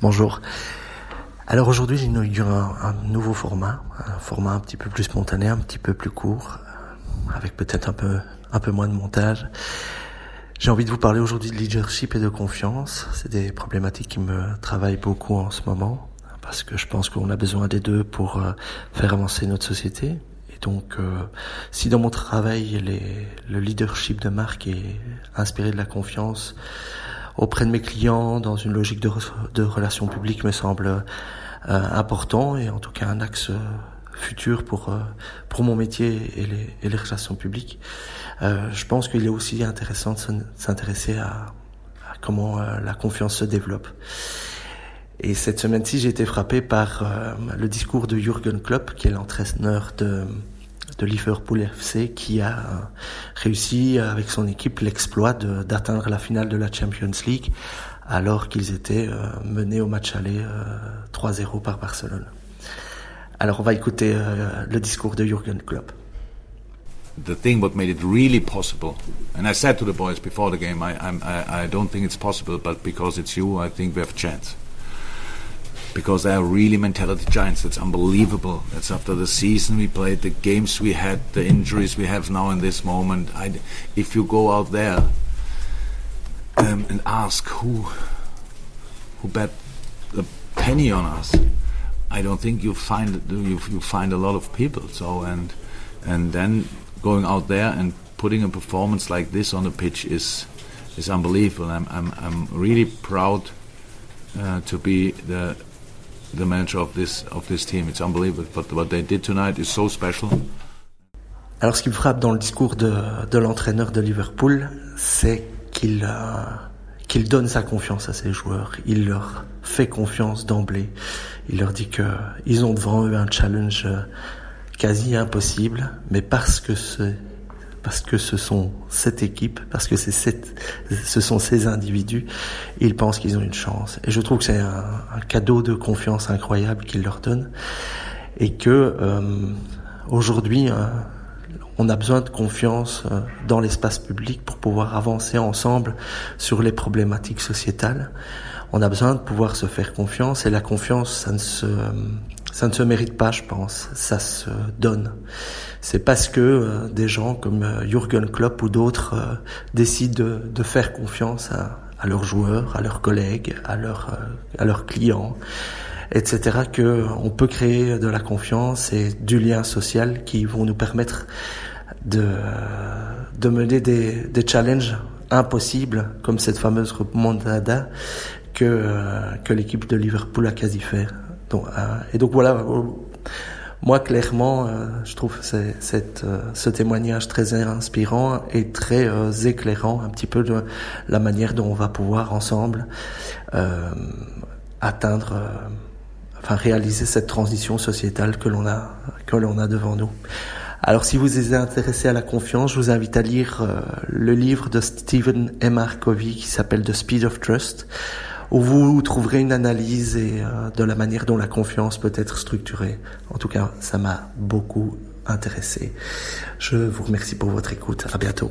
Bonjour. Alors aujourd'hui, j'inaugure un, un nouveau format, un format un petit peu plus spontané, un petit peu plus court, avec peut-être un peu, un peu moins de montage. J'ai envie de vous parler aujourd'hui de leadership et de confiance. C'est des problématiques qui me travaillent beaucoup en ce moment, parce que je pense qu'on a besoin des deux pour euh, faire avancer notre société. Et donc, euh, si dans mon travail, les, le leadership de marque est inspiré de la confiance, auprès de mes clients dans une logique de, de relations publiques me semble euh, important et en tout cas un axe euh, futur pour euh, pour mon métier et les, et les relations publiques. Euh, je pense qu'il est aussi intéressant de s'intéresser à, à, comment la confiance se développe. Et cette semaine-ci, j'ai été frappé par le discours de Jürgen Klopp, qui est l'entraîneur de de Liverpool FC qui a euh, réussi avec son équipe l'exploit d'atteindre la finale de la Champions League alors qu'ils étaient euh, menés au match aller 3-0 euh, par Barcelone. Alors on va écouter le discours de Jürgen Klopp. the thing what made it really possible. And I said to the boys before the game, I, I, I don't think it's possible, but because it's you, I think we have a chance. Because they are really mentality giants. That's unbelievable. That's after the season we played, the games we had, the injuries we have now in this moment. I, if you go out there um, and ask who who bet a penny on us, I don't think you find you, you find a lot of people. So and and then going out there and putting a performance like this on the pitch is is unbelievable. I'm I'm, I'm really proud uh, to be the the manager of this of this team. It's unbelievable. But what they did tonight is so special. Alors, ce qui me frappe dans le discours de, l'entraîneur de Liverpool, c'est qu'il euh, qu'il donne sa confiance à ses joueurs. Il leur fait confiance d'emblée. Il leur dit que ils ont devant eux un challenge euh, quasi impossible, mais parce que c'est parce que ce sont cette équipe, parce que ce sont ces individus, ils pensent qu'ils ont une chance. Et je trouve que c'est un, cadeau de confiance incroyable qu'ils leur donnent, et que euh, aujourd'hui, euh, on a besoin de confiance euh, dans l'espace public pour pouvoir avancer ensemble sur les problématiques sociétales. On a besoin de pouvoir se faire confiance, et la confiance, ça ne se ça ne se mérite pas, je pense. Ça se donne. C'est parce que euh, des gens comme euh, Jürgen Klopp ou d'autres euh, décident de, faire confiance à, leurs joueurs, à leurs collègues, à leurs, à leurs clients, etc. Que on peut créer de la confiance et du lien social qui vont nous permettre de, de mener des, des challenges impossibles comme cette fameuse remontada que, que l'équipe de Liverpool a quasi fait. Donc, euh, et donc voilà, euh, moi clairement, euh, je trouve cette, ce témoignage très inspirant et très éclairant un petit peu de la manière dont on va pouvoir ensemble atteindre, enfin réaliser cette transition sociétale que l'on a que l'on a devant nous. Alors si vous êtes intéressé à la confiance, je vous invite à lire le livre de Stephen M. Covey qui s'appelle The Speed of Trust où vous trouverez une analyse et euh, de la manière dont la confiance peut être structurée. En tout cas, ça m'a beaucoup intéressé. Je vous remercie pour votre écoute. À bientôt.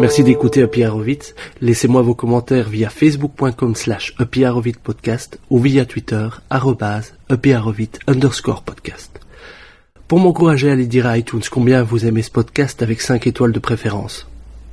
Merci d'écouter Happy Laissez-moi vos commentaires via facebook.com slash podcast ou via Twitter arrobase underscore podcast. Pour m'encourager à aller dire à iTunes combien vous aimez ce podcast avec 5 étoiles de préférence.